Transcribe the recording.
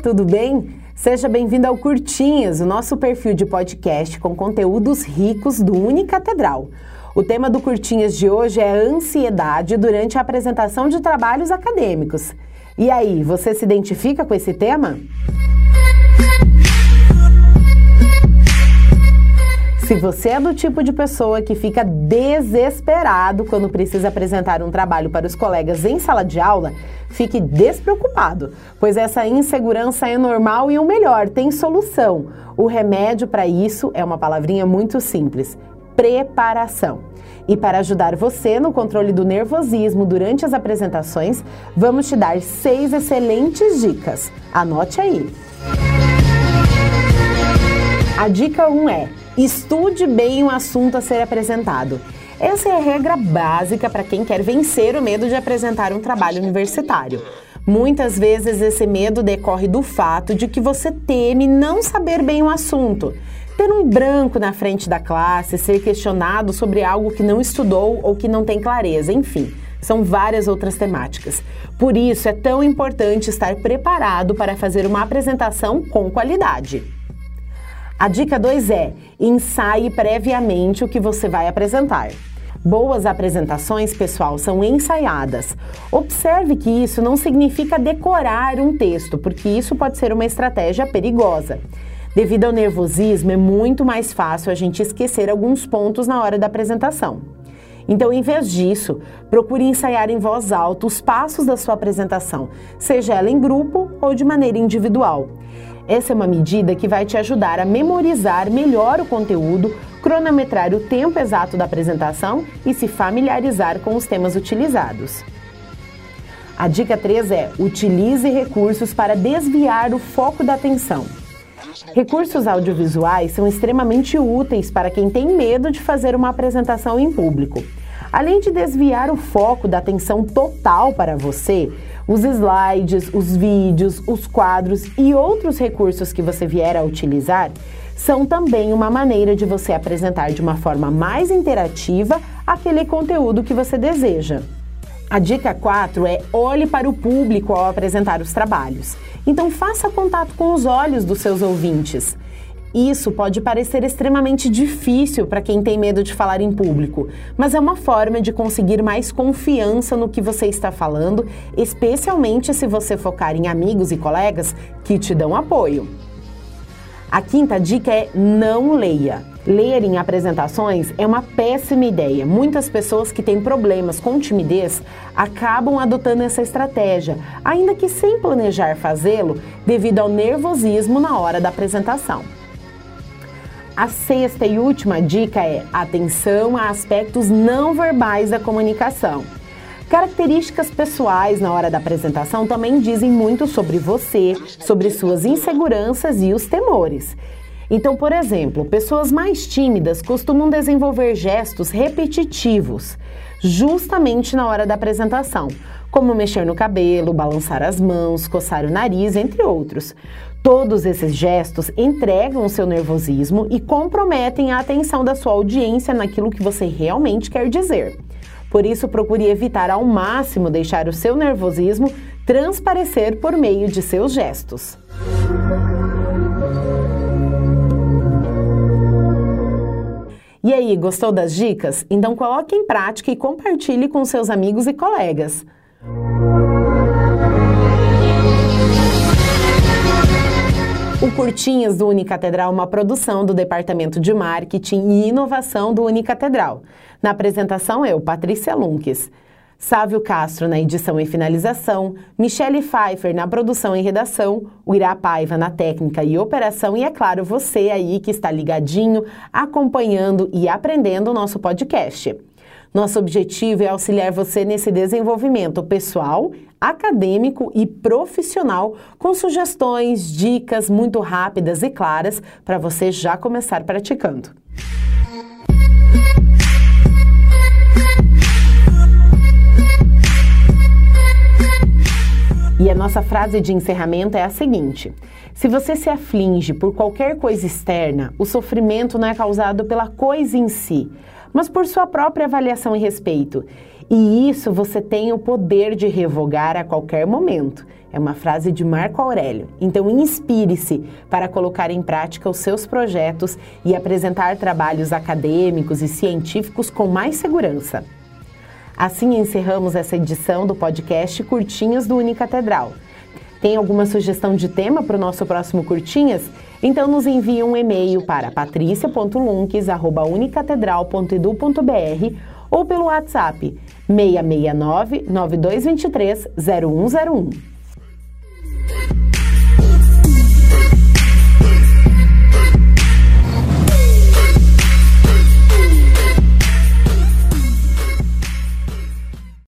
tudo bem? Seja bem-vindo ao Curtinhas, o nosso perfil de podcast com conteúdos ricos do Unicatedral. O tema do Curtinhas de hoje é ansiedade durante a apresentação de trabalhos acadêmicos. E aí, você se identifica com esse tema? Se você é do tipo de pessoa que fica desesperado quando precisa apresentar um trabalho para os colegas em sala de aula, fique despreocupado, pois essa insegurança é normal e o melhor, tem solução. O remédio para isso é uma palavrinha muito simples: preparação. E para ajudar você no controle do nervosismo durante as apresentações, vamos te dar seis excelentes dicas. Anote aí. A dica 1 um é Estude bem o assunto a ser apresentado. Essa é a regra básica para quem quer vencer o medo de apresentar um trabalho universitário. Muitas vezes esse medo decorre do fato de que você teme não saber bem o assunto, ter um branco na frente da classe, ser questionado sobre algo que não estudou ou que não tem clareza, enfim. São várias outras temáticas. Por isso é tão importante estar preparado para fazer uma apresentação com qualidade. A dica 2 é: ensaie previamente o que você vai apresentar. Boas apresentações, pessoal, são ensaiadas. Observe que isso não significa decorar um texto, porque isso pode ser uma estratégia perigosa. Devido ao nervosismo, é muito mais fácil a gente esquecer alguns pontos na hora da apresentação. Então, em vez disso, procure ensaiar em voz alta os passos da sua apresentação, seja ela em grupo ou de maneira individual. Essa é uma medida que vai te ajudar a memorizar melhor o conteúdo, cronometrar o tempo exato da apresentação e se familiarizar com os temas utilizados. A dica 3 é: utilize recursos para desviar o foco da atenção. Recursos audiovisuais são extremamente úteis para quem tem medo de fazer uma apresentação em público. Além de desviar o foco da atenção total para você, os slides, os vídeos, os quadros e outros recursos que você vier a utilizar são também uma maneira de você apresentar de uma forma mais interativa aquele conteúdo que você deseja. A dica 4 é olhe para o público ao apresentar os trabalhos. Então faça contato com os olhos dos seus ouvintes. Isso pode parecer extremamente difícil para quem tem medo de falar em público, mas é uma forma de conseguir mais confiança no que você está falando, especialmente se você focar em amigos e colegas que te dão apoio. A quinta dica é não leia. Ler em apresentações é uma péssima ideia. Muitas pessoas que têm problemas com timidez acabam adotando essa estratégia, ainda que sem planejar fazê-lo, devido ao nervosismo na hora da apresentação. A sexta e última dica é atenção a aspectos não verbais da comunicação. Características pessoais na hora da apresentação também dizem muito sobre você, sobre suas inseguranças e os temores. Então, por exemplo, pessoas mais tímidas costumam desenvolver gestos repetitivos, justamente na hora da apresentação, como mexer no cabelo, balançar as mãos, coçar o nariz, entre outros. Todos esses gestos entregam o seu nervosismo e comprometem a atenção da sua audiência naquilo que você realmente quer dizer. Por isso, procure evitar ao máximo deixar o seu nervosismo transparecer por meio de seus gestos. E aí, gostou das dicas? Então coloque em prática e compartilhe com seus amigos e colegas. O Curtinhas do Unicatedral é uma produção do Departamento de Marketing e Inovação do Unicatedral. Na apresentação eu, Patrícia Lunques. Sávio Castro na edição e finalização, Michele Pfeiffer na produção e redação, o Irá Paiva na técnica e operação e, é claro, você aí que está ligadinho, acompanhando e aprendendo o nosso podcast. Nosso objetivo é auxiliar você nesse desenvolvimento pessoal, acadêmico e profissional, com sugestões, dicas muito rápidas e claras para você já começar praticando. E a nossa frase de encerramento é a seguinte: Se você se aflige por qualquer coisa externa, o sofrimento não é causado pela coisa em si, mas por sua própria avaliação e respeito. E isso você tem o poder de revogar a qualquer momento. É uma frase de Marco Aurélio. Então, inspire-se para colocar em prática os seus projetos e apresentar trabalhos acadêmicos e científicos com mais segurança. Assim encerramos essa edição do podcast Curtinhas do Unicatedral. Tem alguma sugestão de tema para o nosso próximo Curtinhas? Então nos envie um e-mail para patricia.lunques.unicatedral.edu.br ou pelo WhatsApp 669 9223 0101.